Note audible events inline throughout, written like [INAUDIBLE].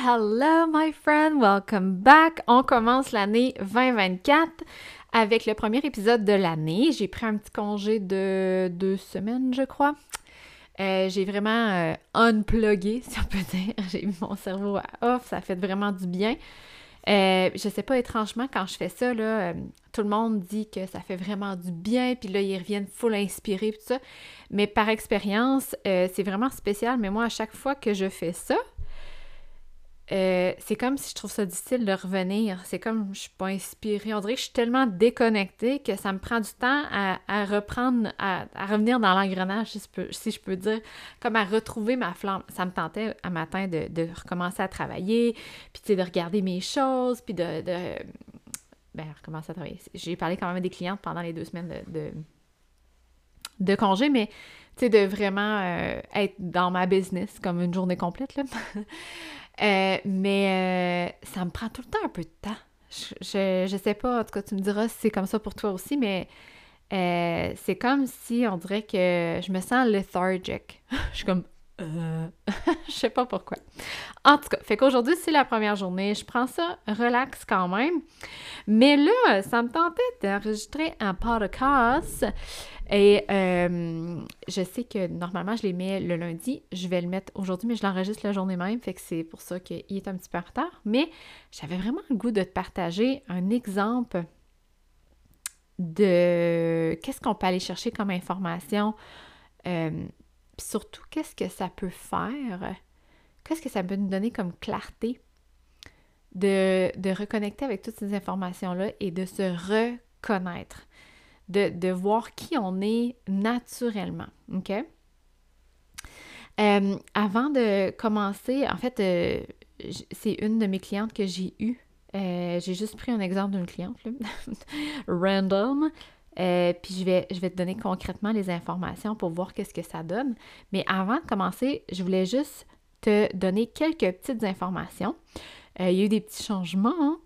Hello, my friend, welcome back. On commence l'année 2024 avec le premier épisode de l'année. J'ai pris un petit congé de deux semaines, je crois. Euh, j'ai vraiment euh, unplugué, [LAUGHS] si on peut dire. J'ai mis mon cerveau à off, ça fait vraiment du bien. Euh, je sais pas, étrangement, quand je fais ça, là, tout le monde dit que ça fait vraiment du bien, puis là, ils reviennent full inspirés, tout ça. Mais par expérience, c'est vraiment spécial. Mais moi, à chaque fois que je fais ça, euh, c'est comme si je trouve ça difficile de revenir. C'est comme je suis pas inspirée. On dirait que je suis tellement déconnectée que ça me prend du temps à, reprendre, à, revenir dans l'engrenage, si, je peux dire, comme à retrouver ma flamme. Ça me tentait un matin de, recommencer à travailler, puis de regarder mes choses, puis de, ben, recommencer à travailler. J'ai parlé quand même à des clientes pendant les deux semaines de, congé, mais de vraiment euh, être dans ma business comme une journée complète, là. [LAUGHS] Euh, mais euh, ça me prend tout le temps un peu de temps. Je, je, sais pas, en tout cas, tu me diras si c'est comme ça pour toi aussi, mais euh, c'est comme si on dirait que je me sens lethargic. [LAUGHS] je suis comme. [LAUGHS] je sais pas pourquoi. En tout cas, fait qu'aujourd'hui, c'est la première journée. Je prends ça relax quand même. Mais là, ça me tentait d'enregistrer un podcast et euh, je sais que normalement, je les mets le lundi. Je vais le mettre aujourd'hui, mais je l'enregistre la journée même. Fait que c'est pour ça qu'il est un petit peu en retard. Mais j'avais vraiment le goût de te partager un exemple de qu'est-ce qu'on peut aller chercher comme information. Euh, surtout, qu'est-ce que ça peut faire? Qu'est-ce que ça peut nous donner comme clarté de, de reconnecter avec toutes ces informations-là et de se reconnaître? de, voir qui on est naturellement. OK? Euh, avant de commencer, en fait, euh, c'est une de mes clientes que j'ai eue. Euh, j'ai juste pris un exemple d'une cliente, [LAUGHS] random. Puis je vais, je vais te donner concrètement les informations pour voir qu'est-ce que ça donne. Mais avant de commencer, je voulais juste te donner quelques petites informations. il y a eu des petits changements. Hein?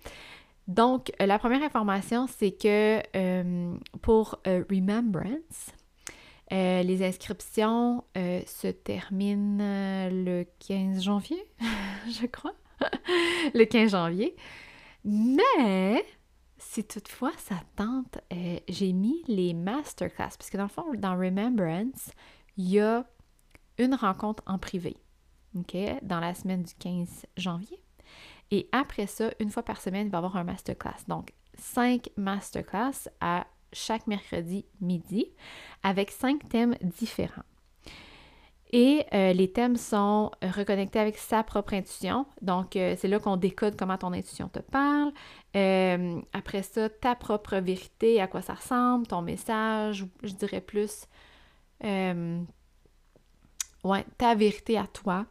Donc, euh, la première information, c'est que euh, pour euh, Remembrance, les inscriptions se terminent le 15 janvier, [LAUGHS] je crois. [LAUGHS] le 15 janvier. Mais, si toutefois ça tente, j'ai mis les masterclass, parce que dans le fond, dans Remembrance, il y a une rencontre en privé, dans la semaine du 15 janvier. Et après ça, une fois par semaine, il va y avoir un masterclass. Donc, cinq masterclass à chaque mercredi midi avec cinq thèmes différents. Et euh, les thèmes sont reconnectés avec sa propre intuition. Donc, euh, c'est là qu'on décode comment ton intuition te parle. Euh, après ça, ta propre vérité, à quoi ça ressemble, ton message, je dirais plus. ouais, ta vérité à toi.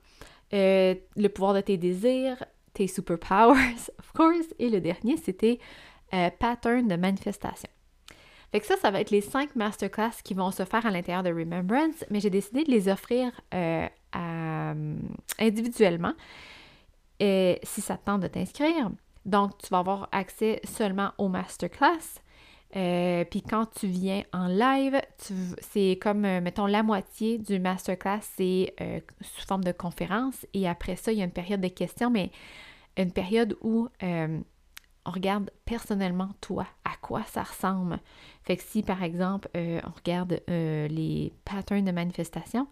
le pouvoir de tes désirs, tes superpowers, [LAUGHS] of course. Et le dernier, c'était euh, pattern de manifestation. Fait que ça, ça va être les cinq masterclass qui vont se faire à l'intérieur de Remembrance, mais j'ai décidé de les offrir euh, euh, individuellement si ça te tente de t'inscrire. Donc, tu vas avoir accès seulement aux masterclass. Puis quand tu viens en live, c'est comme, mettons, la moitié du masterclass, c'est sous forme de conférence. Et après ça, il y a une période de questions, mais une période où euh, on regarde personnellement toi, à quoi ça ressemble. Fait que si par exemple euh, on regarde euh, les patterns de manifestation,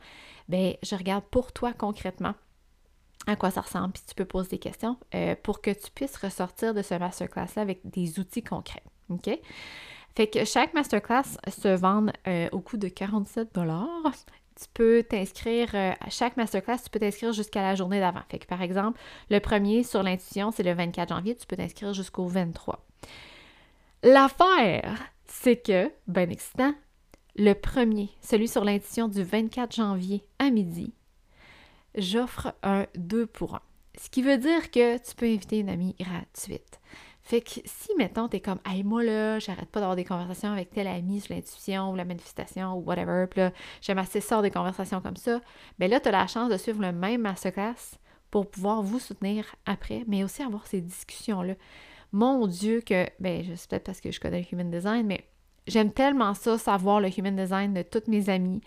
ben je regarde pour toi concrètement à quoi ça ressemble, puis tu peux poser des questions pour que tu puisses ressortir de ce masterclass-là avec des outils concrets. OK? Fait que chaque masterclass se vend au coût de 47 tu peux t'inscrire euh, à chaque masterclass, tu peux t'inscrire jusqu'à la journée d'avant. Fait que par exemple, le premier sur l'intuition, c'est le 24 janvier, tu peux t'inscrire jusqu'au 23. L'affaire, c'est que, ben excitant, le premier, celui sur l'intuition du 24 janvier à midi, j'offre un 2 pour 1. Ce qui veut dire que tu peux inviter une amie gratuite. Fait que si, mettons, t'es comme, hey, moi là, j'arrête pas d'avoir des conversations avec tel ami sur l'intuition ou la manifestation ou whatever, puis là, j'aime assez ça des conversations comme ça, ben là, t'as la chance de suivre le même masterclass pour pouvoir vous soutenir après, mais aussi avoir ces discussions-là. Mon Dieu, que, ben, c'est peut-être parce que je connais le human design, mais j'aime tellement ça, savoir le human design de toutes mes amies.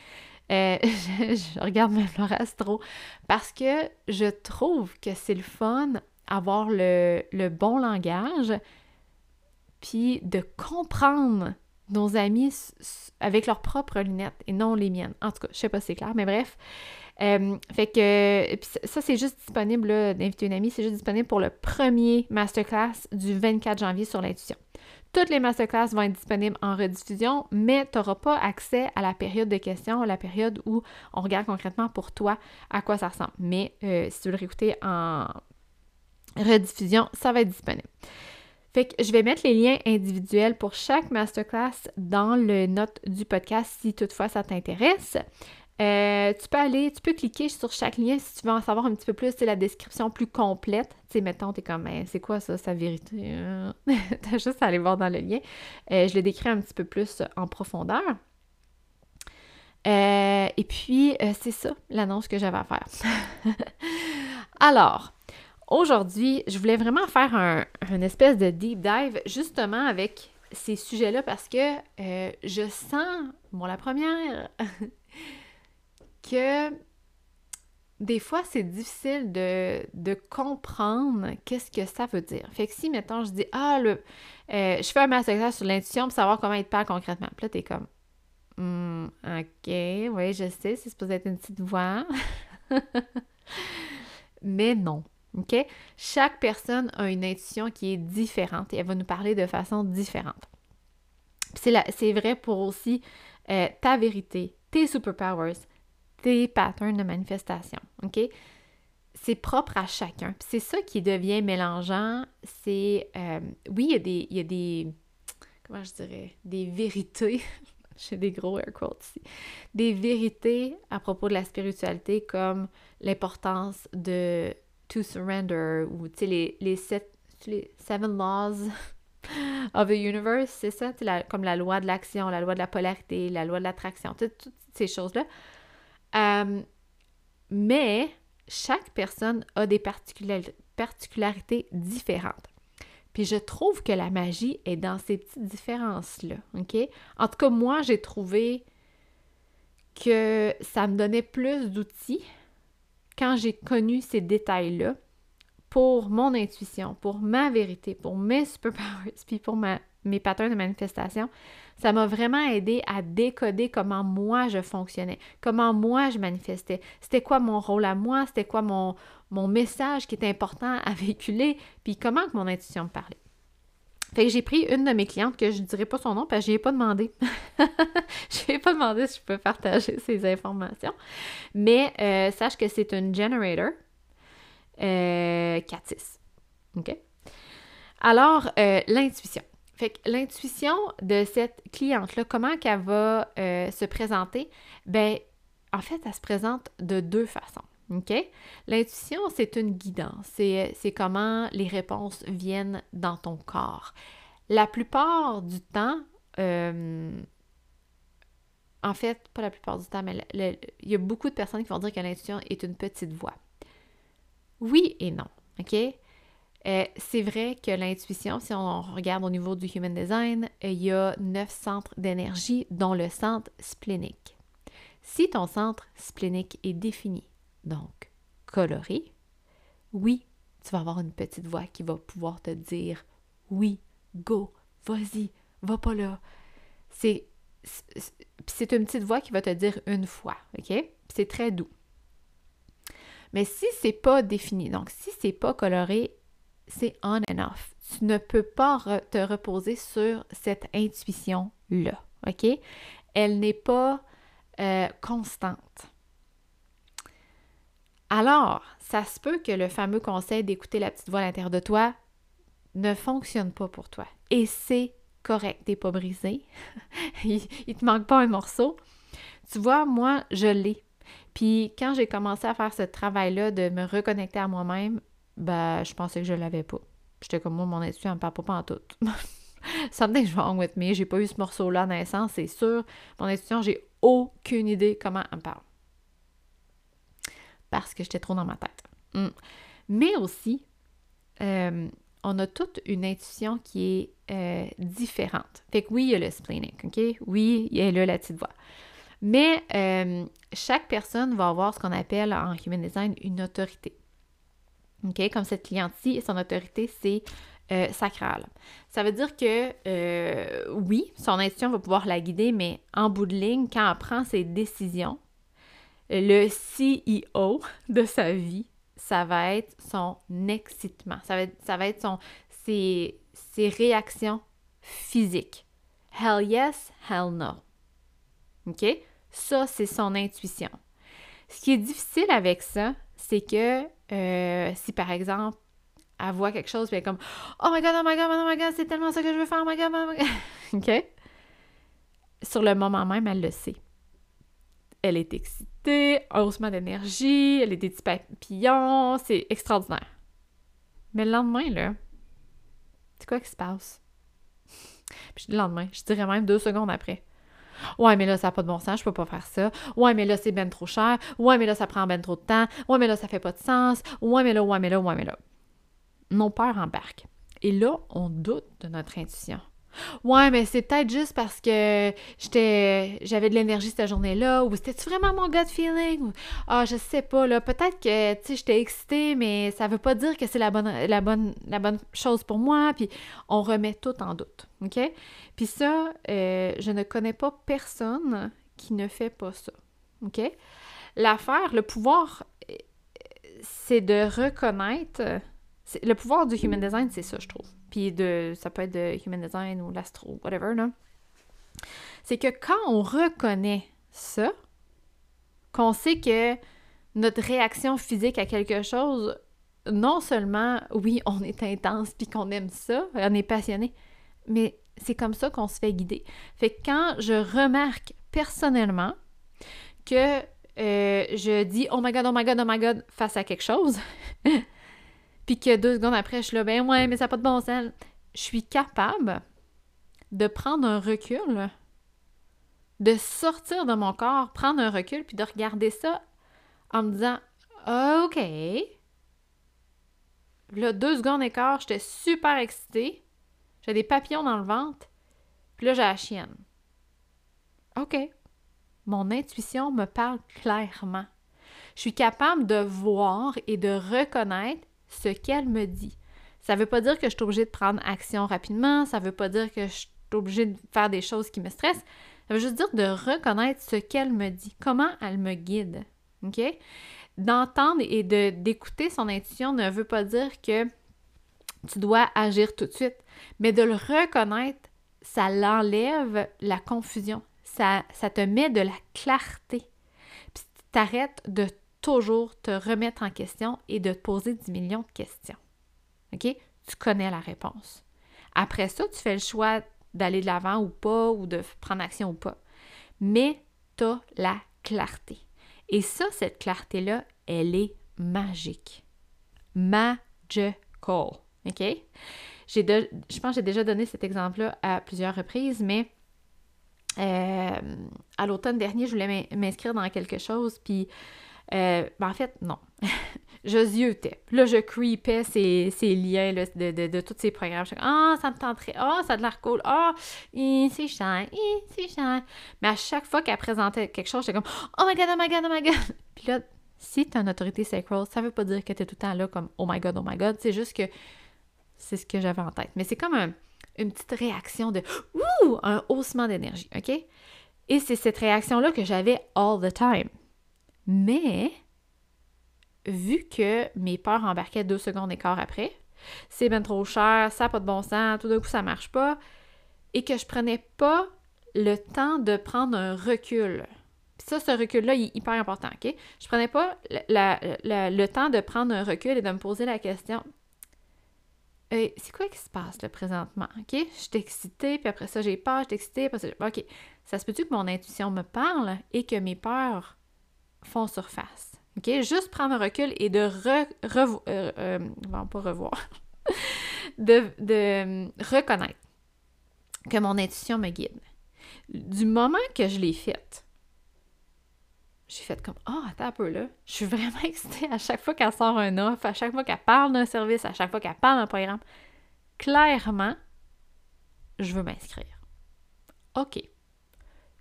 Euh, [LAUGHS] je, regarde même leur astro parce que je trouve que c'est le fun avoir le, le bon langage, puis de comprendre nos amis avec leurs propres lunettes et non les miennes. En tout cas, je sais pas si c'est clair, mais bref. Euh, fait que ça, c'est juste disponible, d'inviter une amie, c'est juste disponible pour le premier masterclass du 24 janvier sur l'intuition. Toutes les masterclass vont être disponibles en rediffusion, mais tu n'auras pas accès à la période de questions, la période où on regarde concrètement pour toi à quoi ça ressemble. Mais euh, si tu veux le réécouter en rediffusion, ça va être disponible. Fait que je vais mettre les liens individuels pour chaque masterclass dans le note du podcast si toutefois ça t'intéresse. Euh, tu peux aller, tu peux cliquer sur chaque lien si tu veux en savoir un petit peu plus, c'est la description plus complète. Tu sais, mettons, t'es comme, c'est quoi ça, sa vérité? [LAUGHS] T'as juste à aller voir dans le lien. Euh, je le décris un petit peu plus en profondeur. Euh, et puis, c'est ça, l'annonce que j'avais à faire. [LAUGHS] Alors, Aujourd'hui, je voulais vraiment faire un, espèce de deep dive justement avec ces sujets-là parce que euh, je sens, bon, la première, [LAUGHS] que des fois, c'est difficile de, comprendre qu'est-ce que ça veut dire. Fait que si, mettons, je dis, ah, le, euh, je fais un masterclass sur l'intuition pour savoir comment te parle concrètement. Puis là, t'es comme, hmm, ok, oui, je sais, c'est supposé être une petite voix. [LAUGHS] Mais non. OK? Chaque personne a une intuition qui est différente et elle va nous parler de façon différente. C'est vrai pour aussi euh, ta vérité, tes superpowers, tes patterns de manifestation. OK? C'est propre à chacun. C'est ça qui devient mélangeant. C'est. Euh, oui, il y, a des, il y a des. Comment je dirais? Des vérités. [LAUGHS] J'ai des gros air quotes ici. Des vérités à propos de la spiritualité, comme l'importance de to surrender ou tu sais, les, les, sept, les seven laws [LAUGHS] of the universe, c'est ça, la, comme la loi de l'action, la loi de la polarité, la loi de l'attraction, toutes ces choses-là. Euh, mais chaque personne a des particularités différentes. Puis je trouve que la magie est dans ces petites différences-là, OK? En tout cas, moi, j'ai trouvé que ça me donnait plus d'outils quand j'ai connu ces détails-là, pour mon intuition, pour ma vérité, pour mes superpowers, [LAUGHS] puis pour mes patterns de manifestation, ça m'a vraiment aidé à décoder comment moi je fonctionnais, comment moi je manifestais, c'était quoi mon rôle à moi, c'était quoi mon, mon message qui était important à [LAUGHS] véhiculer, puis comment que mon intuition me parlait? Fait que j'ai pris une de mes clientes que je ne dirai pas son nom parce que je ai pas demandé. [LAUGHS] je ai pas demandé si je peux partager ces informations. Mais euh, sache que c'est une generator euh, 4 OK? Alors, euh, l'intuition. Fait que l'intuition de cette cliente-là, comment qu'elle va euh, se présenter? Ben, en fait, elle se présente de deux façons. OK? L'intuition, c'est une guidance. C'est comment les réponses viennent dans ton corps. La plupart du temps, euh, en fait, pas la plupart du temps, mais il y a beaucoup de personnes qui vont dire que l'intuition est une petite voix. Oui et non. OK? Euh, c'est vrai que l'intuition, si on regarde au niveau du Human Design, il y a neuf centres d'énergie, dont le centre splénique. Si ton centre splénique est défini, donc coloré, oui, tu vas avoir une petite voix qui va pouvoir te dire oui, go, vas-y, va pas là. C'est une petite voix qui va te dire une fois, OK? C'est très doux. Mais si c'est pas défini, donc si c'est pas coloré, c'est on and off. Tu ne peux pas te reposer sur cette intuition-là, OK? Elle n'est pas euh, constante. Alors, ça se peut que le fameux conseil d'écouter la petite voix à l'intérieur de toi ne fonctionne pas pour toi. Et c'est correct, t'es pas brisé. [LAUGHS] il, te manque pas un morceau. Tu vois, moi, je l'ai. Puis quand j'ai commencé à faire ce travail-là de me reconnecter à moi-même, ben, je pensais que je l'avais pas. J'étais comme moi, mon intuition ne me parle pas en tout. [LAUGHS] Something's wrong with me. J'ai pas eu ce morceau-là à naissance, c'est sûr. Mon intuition, j'ai aucune idée comment elle me parle parce que j'étais trop dans ma tête. Hmm. Mais aussi, euh, on a toute une intuition qui est euh, différente. Fait que oui, il y a le splenic, OK? Oui, il y a là la petite voix. Mais euh, chaque personne va avoir ce qu'on appelle en Human Design une autorité. OK? Comme cette cliente-ci, son autorité, c'est euh, sacrale. Ça veut dire que euh, oui, son intuition va pouvoir la guider, mais en bout de ligne, quand elle prend ses décisions, le CEO de sa vie, ça va être son excitement. Ça va être, ses réactions physiques. Hell yes, hell no. OK? Ça, c'est son intuition. Ce qui est difficile avec ça, c'est que euh, si par exemple, elle voit quelque chose, puis elle est comme Oh my god, oh my god, oh my god, c'est tellement ça que je veux faire, oh my god, oh my god. [LAUGHS] OK? Sur le moment même, elle le sait. Elle est excitée, haussement d'énergie, des petits papillons, c'est extraordinaire. Mais le lendemain, là, c'est quoi qui se passe? [LAUGHS] Puis le lendemain, je dirais même deux secondes après. Ouais, mais là, ça n'a pas de bon sens, je peux pas faire ça. Ouais, mais là, c'est ben trop cher. Ouais, mais là, ça prend ben trop de temps. Ouais, mais là, ça fait pas de sens. Ouais, mais là, ouais, mais là, ouais, mais là. Nos peurs embarquent. Et là, on doute de notre intuition. Ouais, mais c'est peut-être juste parce que j'étais j'avais de l'énergie cette journée-là, ou c'était-tu vraiment mon gut feeling? ah, je sais pas, là, peut-être que, tu sais, j'étais excitée, mais ça veut pas dire que c'est la bonne, la, bonne, la bonne chose pour moi, puis on remet tout en doute, OK? Puis ça, euh, je ne connais pas personne qui ne fait pas ça, OK? L'affaire, le pouvoir, euh, c'est de reconnaître... Le pouvoir du human design, c'est ça, je trouve puis de, ça peut être de Human Design ou l'astro, whatever, là, c'est que quand on reconnaît ça, qu'on sait que notre réaction physique à quelque chose, non seulement, oui, on est intense puis qu'on aime ça, on est passionné, mais c'est comme ça qu'on se fait guider. Fait que quand je remarque personnellement que euh, je dis oh my god, oh my god, oh my god face à quelque chose, [LAUGHS] puis que deux secondes après, je suis là, ben ouais, mais ça n'a pas de bon sens. Je suis capable de prendre un recul, de sortir de mon corps, prendre un recul, puis de regarder ça en me disant, OK. Là, deux secondes d'écart, j'étais super excitée. J'ai des papillons dans le ventre. Puis là, j'ai la chienne. OK. Mon intuition me parle clairement. Je suis capable de voir et de reconnaître ce qu'elle me dit. Ça ne veut pas dire que je suis obligée de prendre action rapidement, ça ne veut pas dire que je suis obligée de faire des choses qui me stressent. Ça veut juste dire de reconnaître ce qu'elle me dit, comment elle me guide. OK? D'entendre et d'écouter son intuition ne veut pas dire que tu dois agir tout de suite, mais de le reconnaître, ça l'enlève la confusion. Ça, ça te met de la clarté. Puis tu t'arrêtes de toujours te remettre en question et de te poser 10 millions de questions. OK? Tu connais la réponse. Après ça, tu fais le choix d'aller de l'avant ou pas, ou de prendre action ou pas. Mais tu as la clarté. Et ça, cette clarté-là, elle est magique. Magical. OK? Je pense que j'ai déjà donné cet exemple-là à plusieurs reprises, mais euh, à l'automne dernier, je voulais m'inscrire dans quelque chose, puis euh, ben en fait, non. [LAUGHS] je ziotais. Là, je creepais ces, liens de, de, tous ces programmes. Je ah, ça me tenterait. Ah, ça a de l'air cool. Ah, c'est cher. c'est cher. Mais à chaque fois qu'elle présentait quelque chose, j'étais comme, oh my god, oh my god, oh my god. [LAUGHS] Puis là, si tu as une autorité sacral, ça veut pas dire que tu es tout le temps là comme, oh my god, oh my god. C'est juste que c'est ce que j'avais en tête. Mais c'est comme une petite réaction de, ouh, un haussement d'énergie, OK? Et c'est cette réaction-là que j'avais all the time. Mais, vu que mes peurs embarquaient deux secondes et quart après, c'est bien trop cher, ça n'a pas de bon sens, tout d'un coup ça marche pas, et que je prenais pas le temps de prendre un recul. Puis ça, ce recul-là, il est hyper important, OK? Je prenais pas le temps de prendre un recul et de me poser la question c'est quoi qui se passe là présentement? OK? Je suis excitée, puis après ça, j'ai peur, je suis excitée, OK. Ça se peut-tu que mon intuition me parle et que mes peurs font surface. OK? Juste prendre un recul et de re, euh, euh, pas revoir, [LAUGHS] de, de reconnaître que mon intuition me guide. Du moment que je l'ai faite, j'ai fait comme Ah, oh, attends un peu là. Je suis vraiment [LAUGHS] excitée à chaque fois qu'elle sort un offre, à chaque fois qu'elle parle d'un service, à chaque fois qu'elle parle d'un programme. Clairement, je veux m'inscrire. OK.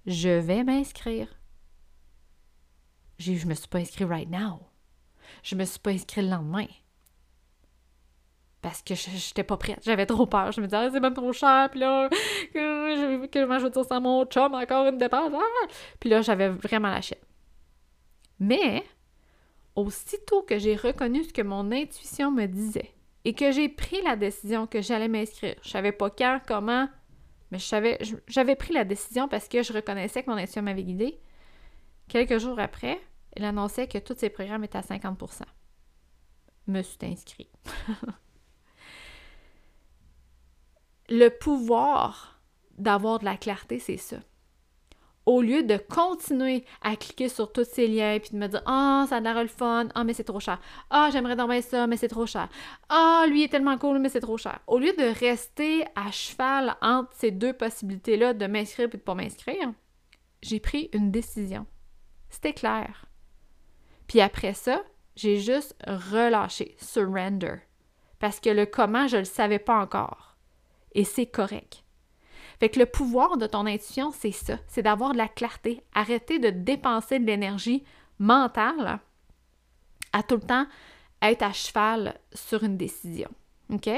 Je vais m'inscrire j'ai, je me suis pas inscrite right now. Je me suis pas inscrite le lendemain. Parce que j'étais pas prête. J'avais trop peur. Je me disais, ah, c'est même trop cher. Puis là, que, je vais dire ça mon chum, encore une dépense. Ah! Puis là, j'avais vraiment la chienne. Mais, aussitôt que j'ai reconnu ce que mon intuition me disait et que j'ai pris la décision que j'allais m'inscrire, je savais pas quand, comment, mais j'avais pris la décision parce que je reconnaissais que mon intuition m'avait guidée. Quelques jours après, elle annonçait que tous ses programmes étaient à 50% Me suis inscrit. [LAUGHS] le pouvoir d'avoir de la clarté, c'est ça. Au lieu de continuer à cliquer sur tous ces liens puis de me dire Ah, ça a l'air le fun, ah, mais c'est trop cher. Ah, j'aimerais dormir ça, mais c'est trop cher. Ah, lui est tellement cool, mais c'est trop cher. Au lieu de rester à cheval entre ces deux possibilités-là de m'inscrire et de pas m'inscrire, j'ai pris une décision. C'était clair. Puis après ça, j'ai juste relâché, surrender. Parce que le comment, je ne le savais pas encore. Et c'est correct. Fait que le pouvoir de ton intuition, c'est ça, c'est d'avoir de la clarté, arrêter de dépenser de l'énergie mentale à tout le temps être à cheval sur une décision. OK?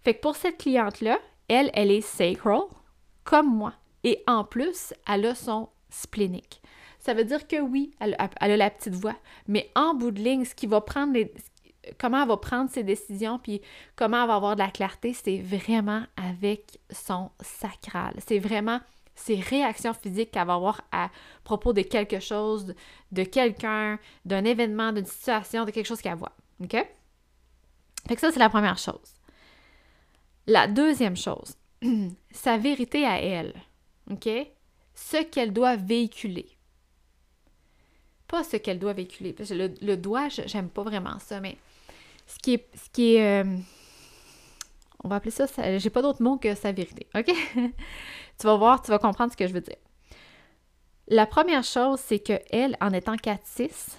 Fait que pour cette cliente-là, elle, elle est sacral, comme moi. Et en plus, elle a son splénique ça veut dire que oui, elle, a la petite voix, mais en bout de ligne, ce qui va prendre les, comment elle va prendre ses décisions, puis comment elle va avoir de la clarté, c'est vraiment avec son sacral. C'est vraiment ses réactions physiques qu'elle va avoir à propos de quelque chose, de quelqu'un, d'un événement, d'une situation, de quelque chose qu'elle voit. OK? Fait que ça, c'est la première chose. La deuxième chose, [CLEARS THROAT] sa vérité à elle. OK? Ce qu'elle doit véhiculer pas ce qu'elle doit véhiculer. Le doigt, j'aime pas vraiment ça, mais ce qui est. Ce qui est euh, on va appeler ça, j'ai pas d'autre mot que sa vérité, OK? [LAUGHS] tu vas voir, tu vas comprendre ce que je veux dire. La première chose, c'est que elle, en étant 4-6,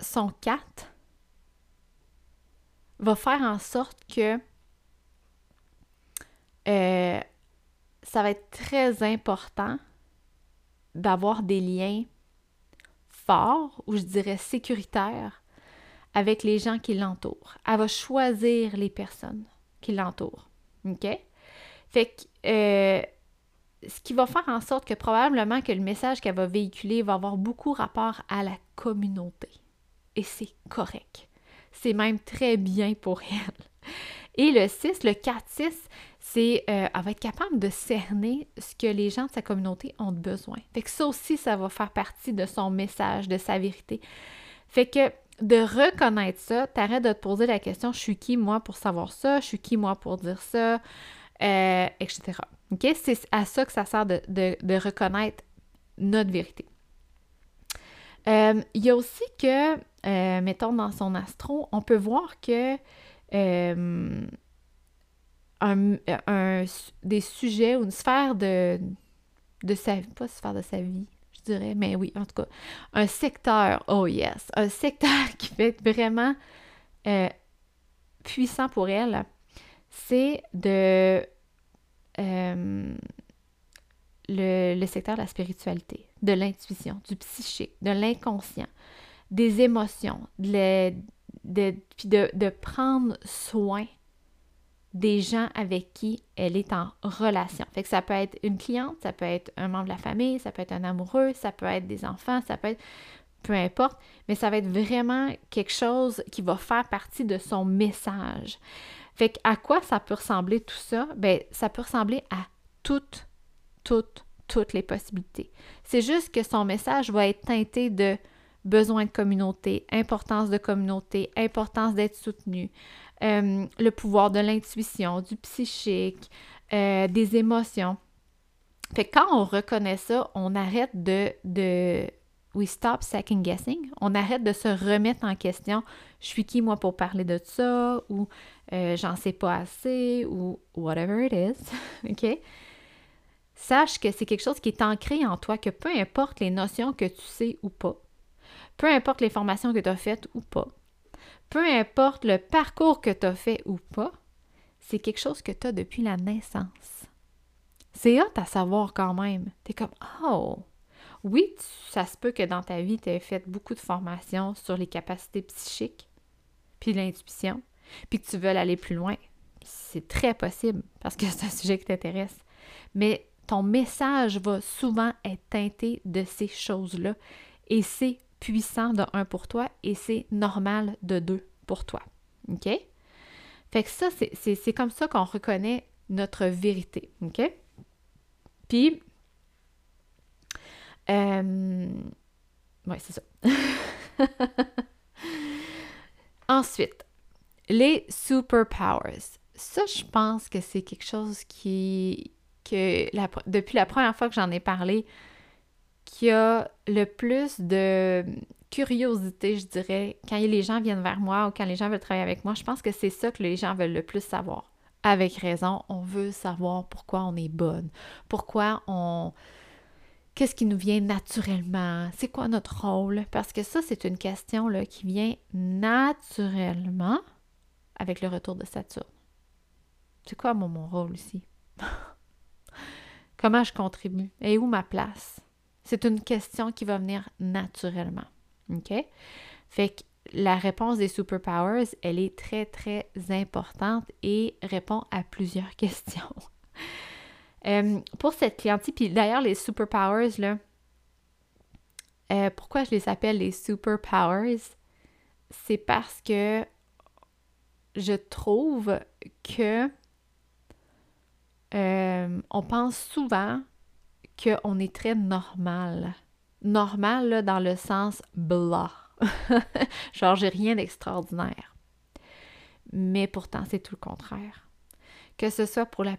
son 4 va faire en sorte que euh, ça va être très important d'avoir des liens ou je dirais sécuritaire, avec les gens qui l'entourent. Elle va choisir les personnes qui l'entourent. OK? Fait que euh, ce qui va faire en sorte que probablement que le message qu'elle va véhiculer va avoir beaucoup rapport à la communauté. Et c'est correct. C'est même très bien pour elle. Et le 6, le 4-6, c'est euh, elle va être capable de cerner ce que les gens de sa communauté ont besoin. Fait que ça aussi, ça va faire partie de son message, de sa vérité. Fait que de reconnaître ça, t'arrêtes de te poser la question je suis qui moi pour savoir ça, je suis qui moi pour dire ça, euh, etc. C'est à ça que ça sert de, reconnaître notre vérité. Euh, il y a aussi que, mettons dans son astro, on peut voir que un, des sujets ou une sphère de, de sa vie, pas sphère de sa vie, je dirais, mais oui, en tout cas, un secteur, oh yes, un secteur [LAUGHS] qui va être vraiment euh, puissant pour elle, c'est de euh, le, le, secteur de la spiritualité, de l'intuition, du psychique, de l'inconscient, des émotions, de, de, puis de, de prendre soin des gens avec qui elle est en relation. Fait que ça peut être une cliente, ça peut être un membre de la famille, ça peut être un amoureux, ça peut être des enfants, ça peut être peu importe, mais ça va être vraiment quelque chose qui va faire partie de son message. Fait que à quoi ça peut ressembler tout ça? Ben, ça peut ressembler à toutes, toutes, toutes les possibilités. C'est juste que son message va être teinté de besoin de communauté, importance de communauté, importance d'être soutenu, euh, le pouvoir de l'intuition, du psychique, euh, des émotions. Fait quand on reconnaît ça, on arrête de, de we stop second guessing, on arrête de se remettre en question. Je suis qui moi pour parler de ça? Ou euh, j'en sais pas assez? Ou whatever it is, [LAUGHS] ok? Sache que c'est quelque chose qui est ancré en toi, que peu importe les notions que tu sais ou pas, peu importe les formations que tu as faites ou pas, peu importe le parcours que tu as fait ou pas, c'est quelque chose que tu as depuis la naissance. C'est hot à savoir quand même. Tu es comme Oh, oui, ça se peut que dans ta vie, tu aies fait beaucoup de formations sur les capacités psychiques, puis l'intuition, puis que tu veux aller plus loin. C'est très possible parce que c'est un sujet qui t'intéresse. Mais ton message va souvent être teinté de ces choses-là. Et c'est puissant de un pour toi et c'est normal de deux pour toi. OK? Fait que ça, c'est comme ça qu'on reconnaît notre vérité. OK? Puis, euh, ouais, c'est ça. [LAUGHS] Ensuite, les superpowers. Ça, je pense que c'est quelque chose qui, que depuis la première fois que j'en ai parlé, qui a le plus de curiosité, je dirais, quand les gens viennent vers moi ou quand les gens veulent travailler avec moi, je pense que c'est ça que les gens veulent le plus savoir. Avec raison, on veut savoir pourquoi on est bonne, pourquoi on... Qu'est-ce qui nous vient naturellement? C'est quoi notre rôle? Parce que ça, c'est une question là, qui vient naturellement avec le retour de Saturne. C'est quoi mon rôle ici? [LAUGHS] Comment je contribue? Et où ma place? C'est une question qui va venir naturellement. OK? Fait que la réponse des superpowers, elle est très, très importante et répond à plusieurs [LAUGHS] questions. Euh, pour cette clientèle, puis d'ailleurs, les superpowers, là, euh, pourquoi je les appelle les superpowers? C'est parce que je trouve que euh, on pense souvent qu'on est très normal. Normal dans le sens blah. [LAUGHS] Genre, j'ai rien d'extraordinaire. Mais pourtant, c'est tout le contraire. Que ce soit pour la,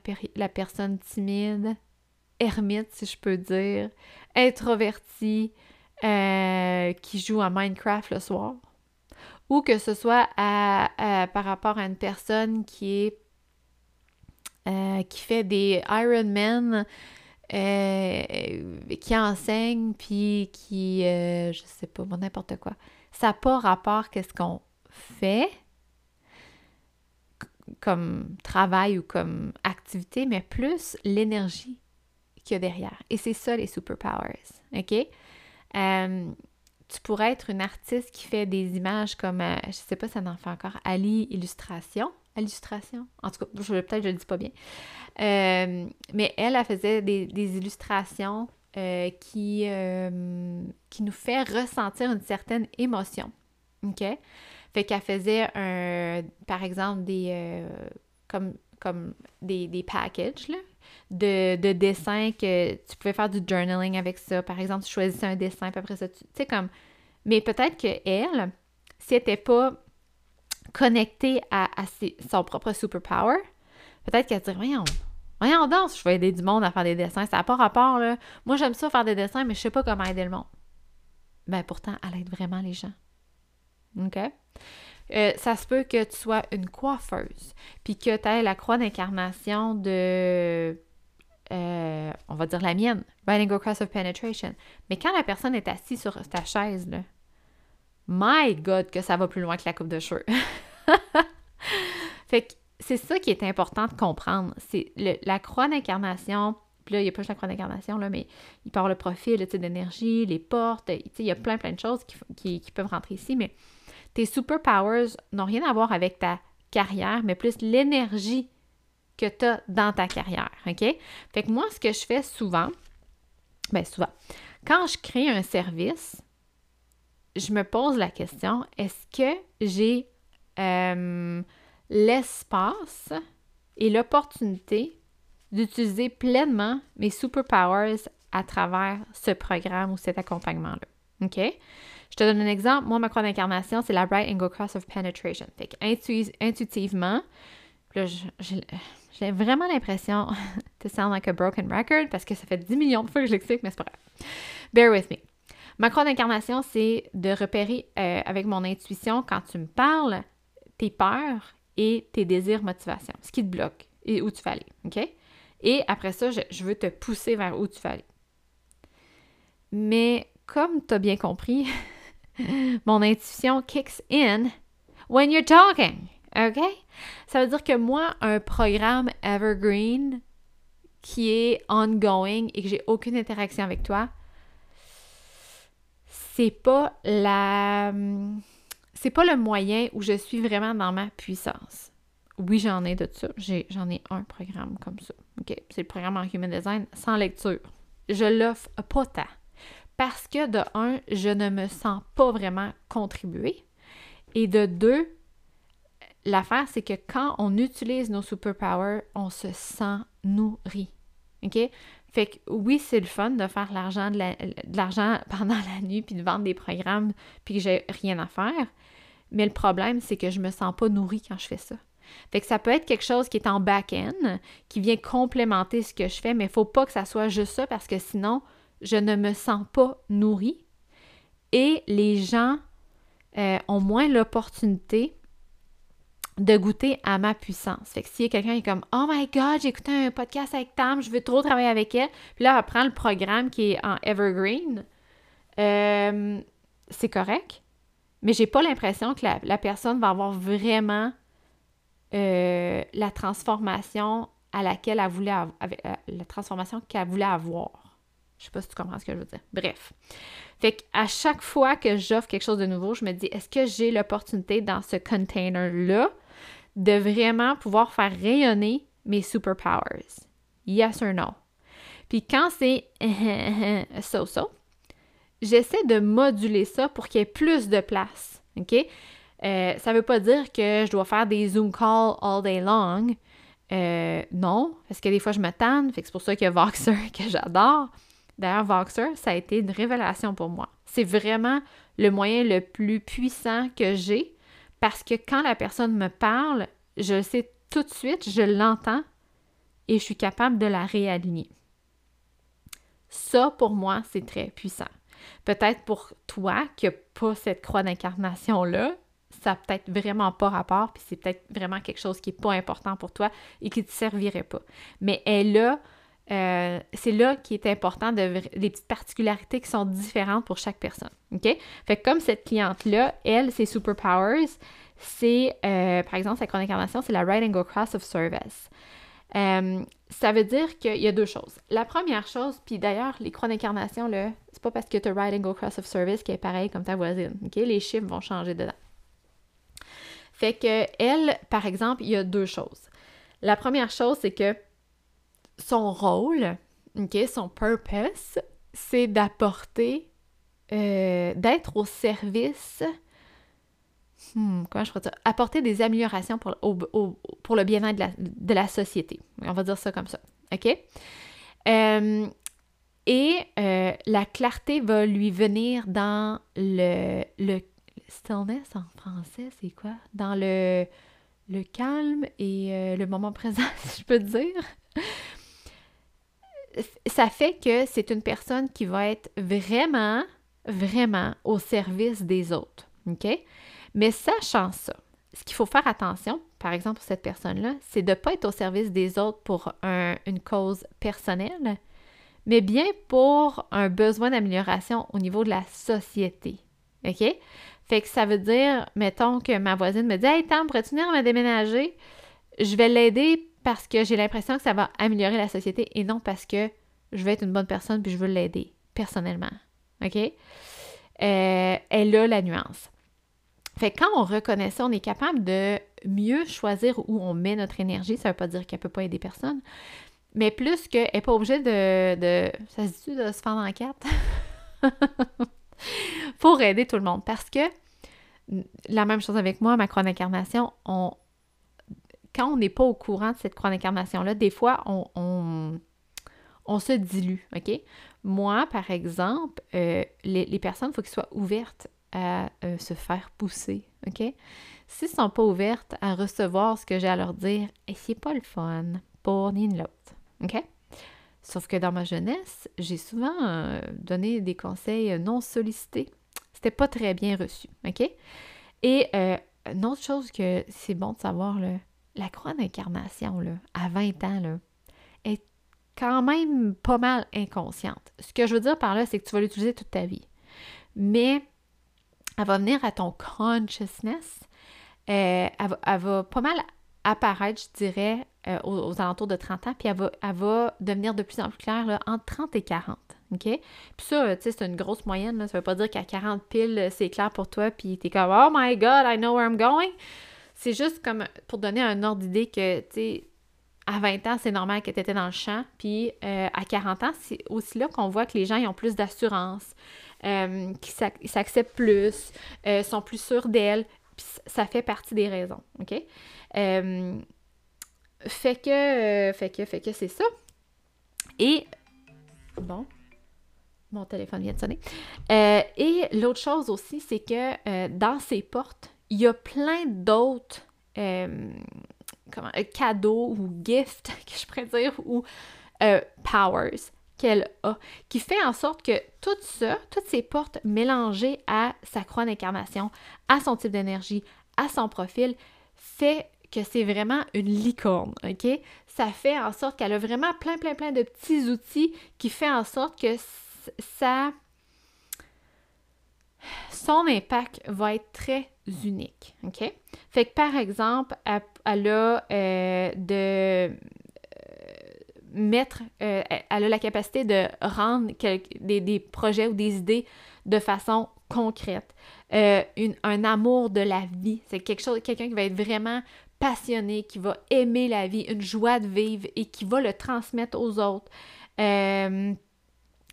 personne timide, ermite, si je peux dire, introvertie, euh, qui joue à Minecraft le soir, ou que ce soit par rapport à une personne qui est euh, qui fait des Ironman, euh, qui enseigne, puis qui, euh, je sais pas, n'importe quoi. Ça n'a pas rapport à ce qu'on fait comme travail ou comme activité, mais plus l'énergie qu'il y a derrière. Et c'est ça les superpowers, OK? tu pourrais être une artiste qui fait des images comme, je sais pas si ça en fait encore, Ali Illustration, illustration. En tout cas, peut-être je le dis pas bien. Euh, mais elle, elle faisait des, illustrations euh, qui, euh, qui nous fait ressentir une certaine émotion. OK? Fait qu'elle faisait, un, par exemple, des, comme, comme des, des packages de, de, dessins que tu pouvais faire du journaling avec ça. Par exemple, tu choisissais un dessin, puis après ça, tu sais, comme... Mais peut-être que elle, si elle n'était pas connecté à, son propre superpower, peut-être qu'elle se dit Voyons, voyons donc, je vais aider du monde à faire des dessins. Ça n'a pas rapport, là. Moi, j'aime ça faire des dessins, mais je sais pas comment aider le monde. Ben, pourtant, elle aide vraiment les gens. OK? Euh, ça se peut que tu sois une coiffeuse, puis que tu aies la croix d'incarnation de, euh, on va dire la mienne, Riding Cross of Penetration. Mais quand la personne est assise sur ta chaise, là, My God, que ça va plus loin que la coupe de cheveux. [LAUGHS] fait que c'est ça qui est important de comprendre. C'est la croix d'incarnation. Puis là, il n'y a pas juste la croix d'incarnation, mais il parle le profil d'énergie, les portes. Il y a plein, plein de choses qui, peuvent rentrer ici. Mais tes superpowers n'ont rien à voir avec ta carrière, mais plus l'énergie que tu as dans ta carrière. OK? Fait que moi, ce que je fais souvent, ben souvent, quand je crée un service, je me pose la question, est-ce que j'ai euh, l'espace et l'opportunité d'utiliser pleinement mes superpowers à travers ce programme ou cet accompagnement-là? OK? Je te donne un exemple. Moi, ma croix d'incarnation, c'est la Right Angle Cross of Penetration. Fait intuitivement, j'ai vraiment l'impression [LAUGHS] de sound like a broken record parce que ça fait 10 millions de fois que je l'explique, mais c'est pas grave. Bear with me. Ma croix d'incarnation, c'est de repérer euh, avec mon intuition quand tu me parles tes peurs et tes désirs motivation, ce qui te bloque et où tu vas aller. OK? Et après ça, je, veux te pousser vers où tu vas aller. Mais comme tu as bien compris, [LAUGHS] mon intuition kicks in when you're talking. OK? Ça veut dire que moi, un programme evergreen qui est ongoing et que j'ai aucune interaction avec toi, c'est pas la. C'est pas le moyen où je suis vraiment dans ma puissance. Oui, j'en ai de ça. J'en ai, un programme comme ça. C'est le programme en Human Design sans lecture. Je l'offre pas tant. Parce que de un, je ne me sens pas vraiment contribuer. Et de deux, l'affaire, c'est que quand on utilise nos superpowers, on se sent nourri. OK? Fait que oui, c'est le fun de faire de l'argent [LAUGHS] pendant la nuit puis de vendre des programmes puis que j'ai rien à faire. Mais le problème, c'est que je me sens pas nourrie quand je fais ça. Fait que ça peut être quelque chose qui est en back-end, qui vient complémenter ce que je fais, mais il faut pas que ça soit juste ça parce que sinon, je ne me sens pas nourrie. Et les gens euh, ont moins l'opportunité de goûter à ma puissance. Fait que s'il y a quelqu'un qui est comme Oh my God, j'ai écouté un podcast avec Tam, je veux trop travailler avec elle, puis là, elle prend le programme qui est en Evergreen, euh, c'est correct, mais j'ai pas l'impression que la, personne va avoir vraiment euh, la transformation à laquelle elle voulait avoir, euh, la transformation qu'elle voulait avoir. Je sais pas si tu comprends ce que je veux dire. Bref. Fait qu'à chaque fois que j'offre quelque chose de nouveau, je me dis, est-ce que j'ai l'opportunité dans ce container-là de vraiment pouvoir faire rayonner mes superpowers? Yes or no? Puis quand c'est [LAUGHS] so-so, j'essaie de moduler ça pour qu'il y ait plus de place. OK? Euh, ça ne veut pas dire que je dois faire des Zoom calls all day long. Euh, non, parce que des fois je me tanne, c'est pour ça qu'il y a Voxer [LAUGHS] que j'adore. D'ailleurs, Voxer, ça a été une révélation pour moi. C'est vraiment le moyen le plus puissant que j'ai parce que quand la personne me parle, je sais tout de suite, je l'entends et je suis capable de la réaligner. Ça, pour moi, c'est très puissant. Peut-être pour toi qui n'as pas cette croix d'incarnation-là, ça n'a peut-être vraiment pas rapport, puis c'est peut-être vraiment quelque chose qui n'est pas important pour toi et qui ne te servirait pas. Mais elle a euh, c'est là qui est important de des petites particularités qui sont différentes pour chaque personne. Fait comme cette cliente-là, elle, ses superpowers, c'est, euh, par exemple, sa chronique incarnation, c'est la Right Angle Cross of Service. Euh, ça veut dire qu'il y a deux choses. La première chose, puis d'ailleurs, les croix d'incarnation, c'est pas parce que tu as Right Angle Cross of Service qui est pareil comme ta voisine. OK? Les chiffres vont changer dedans. Fait que elle, par exemple, il y a deux choses. La première chose, c'est que son rôle, ok, son purpose, c'est d'apporter, euh, d'être au service, hmm, comment je pourrais dire, apporter des améliorations pour, pour le bien-être de la, de la, société. On va dire ça comme ça, ok? Euh, et euh, la clarté va lui venir dans le, le stillness en français, c'est quoi? Dans le, le calme et le moment présent, [LAUGHS] si je peux dire ça fait que c'est une personne qui va être vraiment, vraiment au service des autres. OK? Mais sachant ça, ce qu'il faut faire attention, par exemple pour cette personne-là, c'est de ne pas être au service des autres pour une cause personnelle, mais bien pour un besoin d'amélioration au niveau de la société. OK? Fait que ça veut dire, mettons que ma voisine me dit Hey Tam, pourrais-tu venir me déménager? Je vais l'aider parce que j'ai l'impression que ça va améliorer la société et non parce que je veux être une bonne personne puis je veux l'aider personnellement. OK? Euh, elle a la nuance. Fait que quand on reconnaît ça, on est capable de mieux choisir où on met notre énergie. Ça ne veut pas dire qu'elle ne peut pas aider personne, mais plus qu'elle n'est pas obligée de, de, Ça se dit de se faire en quatre? [LAUGHS] pour aider tout le monde. Parce que la même chose avec moi, ma croix d'incarnation, on, quand on n'est pas au courant de cette croix d'incarnation-là, des fois, on, se dilue, OK? Moi, par exemple, euh, les, personnes, il faut qu'elles soient ouvertes à euh, se faire pousser, OK? S'ils ne sont pas ouvertes à recevoir ce que j'ai à leur dire, et c'est pas le fun pour ni l'autre, OK? Sauf que dans ma jeunesse, j'ai souvent euh, donné des conseils non sollicités. C'était pas très bien reçu, OK? Et une autre chose que c'est bon de savoir, là, la croix d'incarnation, à 20 ans, là, est quand même pas mal inconsciente. Ce que je veux dire par là, c'est que tu vas l'utiliser toute ta vie. Mais elle va venir à ton consciousness. Euh, elle, va, pas mal apparaître, je dirais, euh, aux, alentours de 30 ans, puis elle va, devenir de plus en plus claire entre 30 et 40. OK? Puis ça, tu sais, c'est une grosse moyenne. Là. Ça veut pas dire qu'à 40 piles, c'est clair pour toi, puis t'es comme « Oh my God, I know where I'm going! » C'est juste comme pour donner un ordre d'idée que, tu sais, à 20 ans, c'est normal que tu étais dans le champ. Puis euh, à 40 ans, c'est aussi là qu'on voit que les gens ils ont plus d'assurance, euh, qu'ils s'acceptent plus, euh, sont plus sûrs d'elles. Puis ça fait partie des raisons. OK? fait que, fait que, fait que c'est ça. Et, bon, mon téléphone vient de sonner. et l'autre chose aussi, c'est que dans ces portes, il y a plein d'autres comment, cadeau ou gift, [LAUGHS] que je pourrais dire, ou euh, powers qu'elle a, qui fait en sorte que tout ça, toutes ces portes mélangées à sa croix d'incarnation, à son type d'énergie, à son profil, fait que c'est vraiment une licorne, OK? Ça fait en sorte qu'elle a vraiment plein, plein, plein de petits outils qui fait en sorte que ça... Son impact va être très unique, OK? Fait que, par exemple, elle, a euh, de euh, mettre, euh, elle a la capacité de rendre des, projets ou des idées de façon concrète. un amour de la vie. C'est quelque chose, quelqu'un qui va être vraiment passionné, qui va aimer la vie, une joie de vivre et qui va le transmettre aux autres.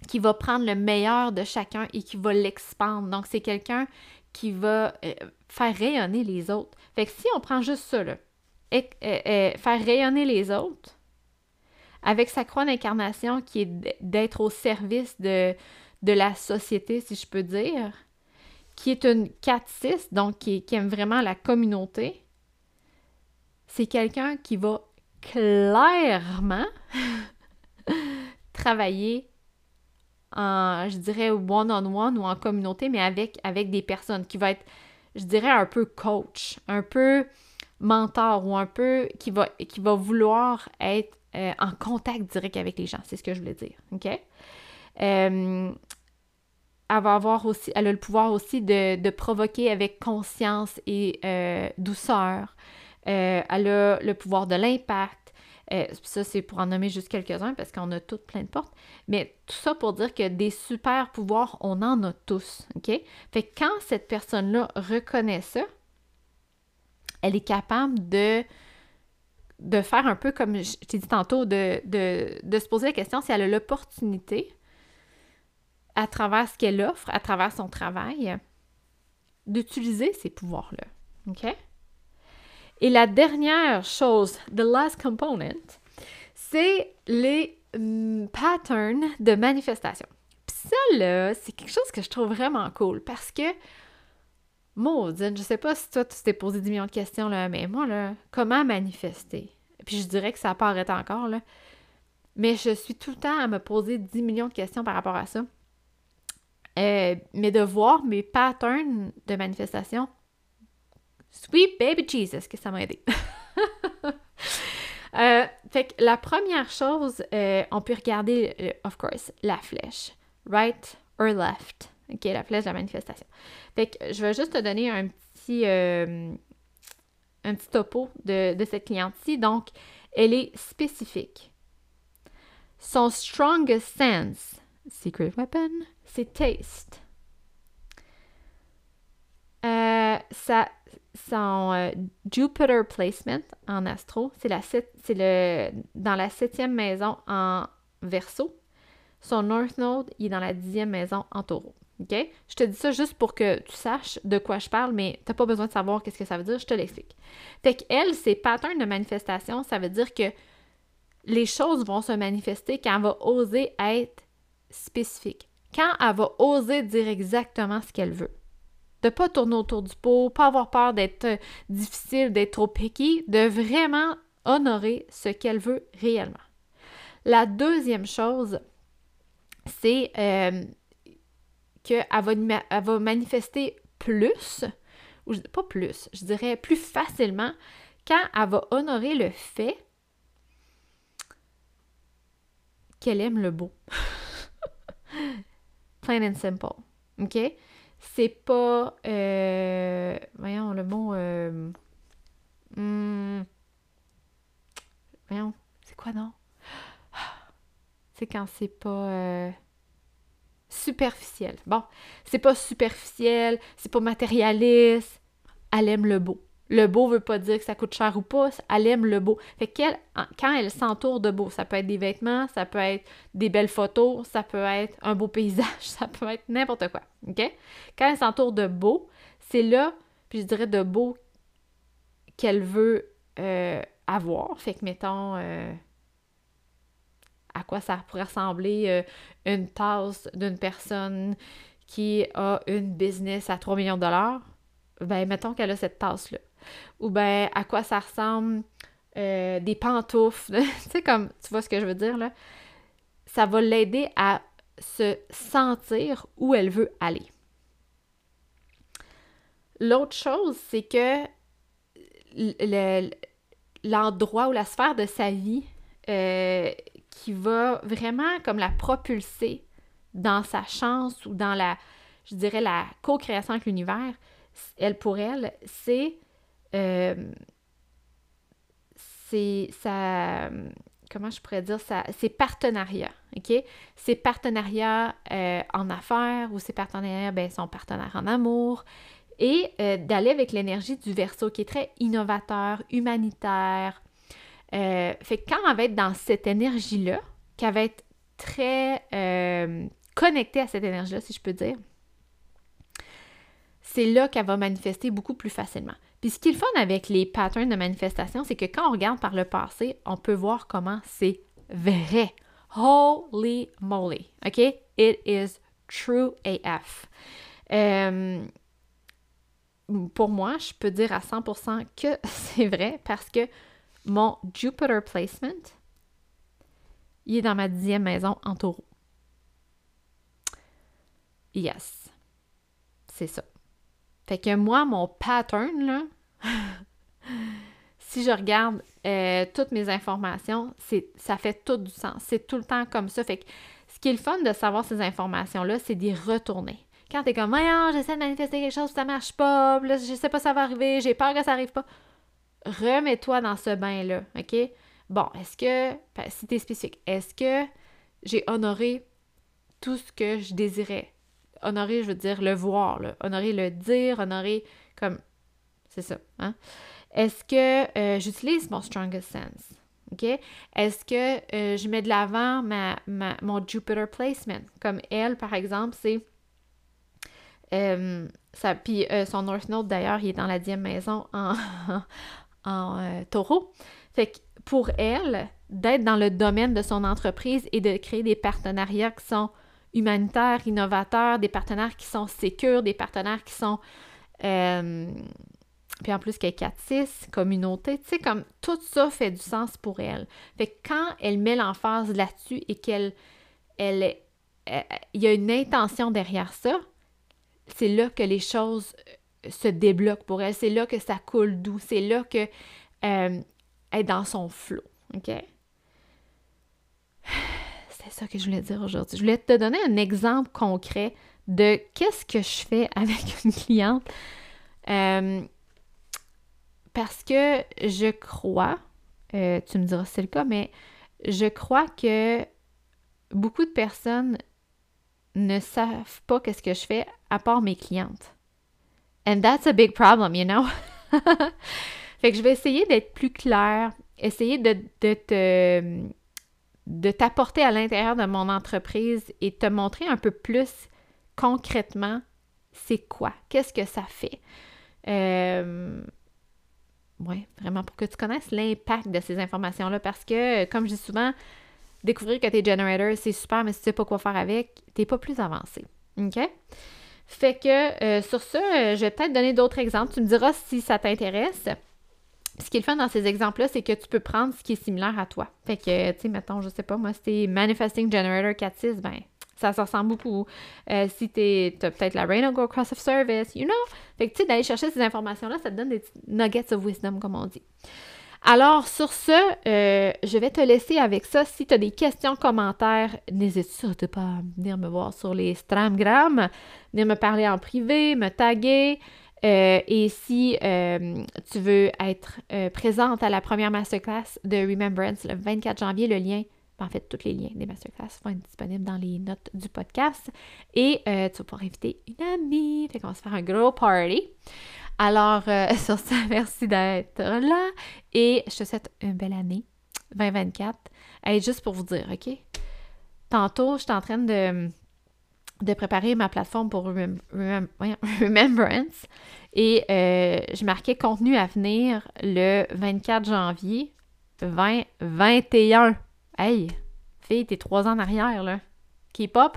qui va prendre le meilleur de chacun et qui va l'expandre. Donc, c'est quelqu'un qui va faire rayonner les autres. Fait que si on prend juste ça, là, et, faire rayonner les autres, avec sa croix d'incarnation qui est d'être au service de, de la société, si je peux dire, qui est une 4-6, donc qui, aime vraiment la communauté, c'est quelqu'un qui va clairement [LAUGHS] travailler je dirais, one-on-one ou en communauté, mais avec, avec des personnes, qui va être je dirais, un peu coach, un peu mentor ou un peu qui va, qui va vouloir être euh, en contact direct avec les gens. C'est ce que je voulais dire. OK? Euh, elle va avoir aussi, elle a le pouvoir aussi de, provoquer avec conscience et euh, douceur. elle a le pouvoir de l'impact. Euh, ça, c'est pour en nommer juste quelques-uns parce qu'on a toutes plein de portes. Mais tout ça pour dire que des super pouvoirs, on en a tous. OK? Fait que quand cette personne-là reconnaît ça, elle est capable de, de faire un peu comme je t'ai dit tantôt, de, de, se poser la question si elle a l'opportunité, à travers ce qu'elle offre, à travers son travail, d'utiliser ces pouvoirs-là. OK? Et la dernière chose, the last component, c'est les mm, patterns de manifestation. Puis ça, là, c'est quelque chose que je trouve vraiment cool parce que, maudine, je sais pas si toi, tu t'es posé 10 millions de questions, là, mais moi, là, comment manifester? Puis je dirais que ça arrêté encore, là. Mais je suis tout le temps à me poser 10 millions de questions par rapport à ça. Euh, mais de voir mes patterns de manifestation, Sweet baby Jesus, que ça m'a aidé? [LAUGHS] Euh, fait que la première chose, euh, on peut regarder, euh, of course, la flèche. Right or left. OK, la flèche de la manifestation. Fait que je vais juste te donner un petit, un petit topo de, de cette cliente-ci. Donc, elle est spécifique. Son strongest sense, secret weapon, c'est taste. Ça, son euh, Jupiter placement en astro, c'est la le dans la septième maison en verso. Son North Node, il est dans la dixième maison en taureau. OK? Je te dis ça juste pour que tu saches de quoi je parle, mais tu n'as pas besoin de savoir qu'est-ce que ça veut dire, je te l'explique. Fait qu'elle, ses patterns de manifestation, ça veut dire que les choses vont se manifester quand elle va oser être spécifique. Quand elle va oser dire exactement ce qu'elle veut de pas tourner autour du pot, pas avoir peur d'être euh, difficile, d'être trop picky, de vraiment honorer ce qu'elle veut réellement. La deuxième chose, c'est euh, qu'elle va, va manifester plus, ou pas plus, je dirais plus facilement, quand elle va honorer le fait qu'elle aime le beau. [LAUGHS] Plain and simple. OK? C'est pas. Euh, voyons, le mot. Euh, hmm, voyons, c'est quoi, non? [GASPS] C'est quand c'est pas. Euh, superficiel. Bon, c'est pas superficiel, c'est pas matérialiste. Elle aime le beau. Le beau veut pas dire que ça coûte cher ou pas, elle aime le beau. Fait quand elle s'entoure de beau, ça peut être des vêtements, ça peut être des belles photos, ça peut être un beau paysage, [LAUGHS] ça peut être n'importe quoi. Quand elle s'entoure de beau, c'est là, puis je dirais de beau qu'elle veut euh, avoir. Fait que, mettons, euh, à quoi ça pourrait ressembler euh, une tasse d'une personne qui a une business à 3 millions de dollars, ben mettons qu'elle a cette tasse-là. Ou ben à quoi ça ressemble euh, des pantoufles. [LAUGHS] tu sais, comme, tu vois ce que je veux dire, là? Ça va l'aider à se sentir où elle veut aller. L'autre chose, c'est que l'endroit ou la sphère de sa vie euh, qui va vraiment comme la propulser dans sa chance ou dans la, je dirais, la co-création avec l'univers, elle pour elle, c'est c'est ça comment je pourrais dire ça? C'est partenariat ok? C'est partenariat euh, en affaires ou c'est partenariat ben son partenaire en amour. Et euh, d'aller avec l'énergie du verso qui est très innovateur humanitaire. Fait que quand elle va être dans cette énergie là qu'elle va être très connectée à cette énergie là si je peux dire c'est là qu'elle va manifester beaucoup plus facilement. Ce qui est le fun avec les patterns de manifestation, c'est que quand on regarde par le passé, on peut voir comment c'est vrai. Holy moly. OK? It is true AF. Euh, pour moi, je peux dire à 100% que [LAUGHS] c'est vrai parce que mon Jupiter placement, il est dans ma dixième maison en taureau. Yes. C'est ça. Fait que moi, mon pattern, là, [LAUGHS] si je regarde euh, toutes mes informations, ça fait tout du sens. C'est tout le temps comme ça. Fait que ce qui est le fun de savoir ces informations-là, c'est d'y retourner. Quand t'es comme, voyons, j'essaie de manifester quelque chose, ça marche pas, là, je sais pas ça va arriver, j'ai peur que ça arrive pas. Remets-toi dans ce bain-là, OK? Bon, est-ce que, ben, si t'es spécifique, est-ce que j'ai honoré tout ce que je désirais? honorer, je veux dire, le voir, honorer le dire, honorer comme. C'est ça. Hein? Est-ce que euh, j'utilise mon strongest sense? Est-ce que euh, je mets de l'avant ma, mon Jupiter placement? Comme elle, par exemple, c'est. Euh, puis son North Node, d'ailleurs, il est dans la dixième maison en, [LAUGHS] en taureau. Fait que pour elle, d'être dans le domaine de son entreprise et de créer des partenariats qui sont humanitaires, innovateurs, des partenaires qui sont sécures, des partenaires qui sont. Puis en plus qu'elle est 4-6, communauté, tu sais, comme tout ça fait du sens pour elle. Fait que quand elle met l'emphase là-dessus et qu'elle. Elle, il y a une intention derrière ça, c'est là que les choses euh, se débloquent pour elle. C'est là que ça coule doux. C'est là que euh, elle est dans son flot. OK? [SIGHS] c'est ça que je voulais dire aujourd'hui. Je voulais te donner un exemple concret de qu'est-ce que je fais avec [LAUGHS] une cliente. Euh, parce que je crois, euh, tu me diras si c'est le cas, mais je crois que beaucoup de personnes ne savent pas qu'est-ce que je fais à part mes clientes. And that's a big problem, you know? [LAUGHS] fait que je vais essayer d'être plus claire, essayer de, de te de t'apporter à l'intérieur de mon entreprise et te montrer un peu plus concrètement c'est quoi, qu'est-ce que ça fait. Euh, oui, vraiment pour que tu connaisses l'impact de ces informations-là parce que, comme je dis souvent, découvrir que tu es generator, c'est super, mais si tu sais pas quoi faire avec, tu pas plus avancé. OK? Fait que euh, sur ça, euh, je vais peut-être donner d'autres exemples. Tu me diras si ça t'intéresse ce qui est le fun dans ces exemples-là, c'est que tu peux prendre ce qui est similaire à toi. Fait que, tu sais, mettons, je sais pas, moi, t'es Manifesting Generator 4-6, ben, ça se ressemble beaucoup. Euh, si t'es, t'as peut-être la Rain Go Cross of Service, you know? Fait que, tu sais, d'aller chercher ces informations-là, ça te donne des nuggets of wisdom, comme on dit. Alors, sur ce, euh, je vais te laisser avec ça. Si tu as des questions, commentaires, n'hésite surtout pas à venir me voir sur les Stramgram, venir me parler en privé, me taguer. Euh, et si tu veux être présente à la première masterclass de Remembrance le 24 janvier, le lien En fait, tous les liens des masterclass vont être disponibles dans les notes du podcast. Et euh, tu vas pouvoir inviter une amie. Fait qu'on va se faire un gros party. Alors, euh, [LAUGHS] sur ça, merci d'être là. Et je te souhaite une belle année 2024. Et juste pour vous dire, OK? Tantôt, j'étais en train de, de préparer ma plateforme pour [LAUGHS] Remembrance. Et euh, je marquais contenu à venir le 24 janvier 2021. Hey, fille, t'es trois ans en arrière, là. K-pop?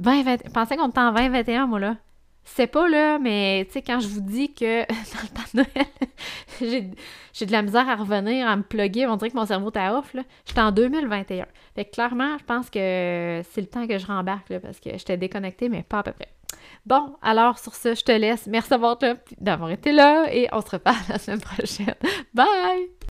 20, 20, je pensais qu'on était en 2021, moi, là. C'est pas, là, mais, tu sais, quand je vous dis que [LAUGHS] dans le temps de Noël, [LAUGHS] j'ai de la misère à revenir, à me plugger, on dirait que mon cerveau est off, là. J'étais en 2021. Fait que clairement, je pense que c'est le temps que je rembarque, là, parce que j'étais déconnectée, mais pas à peu près. Bon, alors sur ce, je te laisse. Merci d'avoir été là et on se reparle la semaine prochaine. Bye!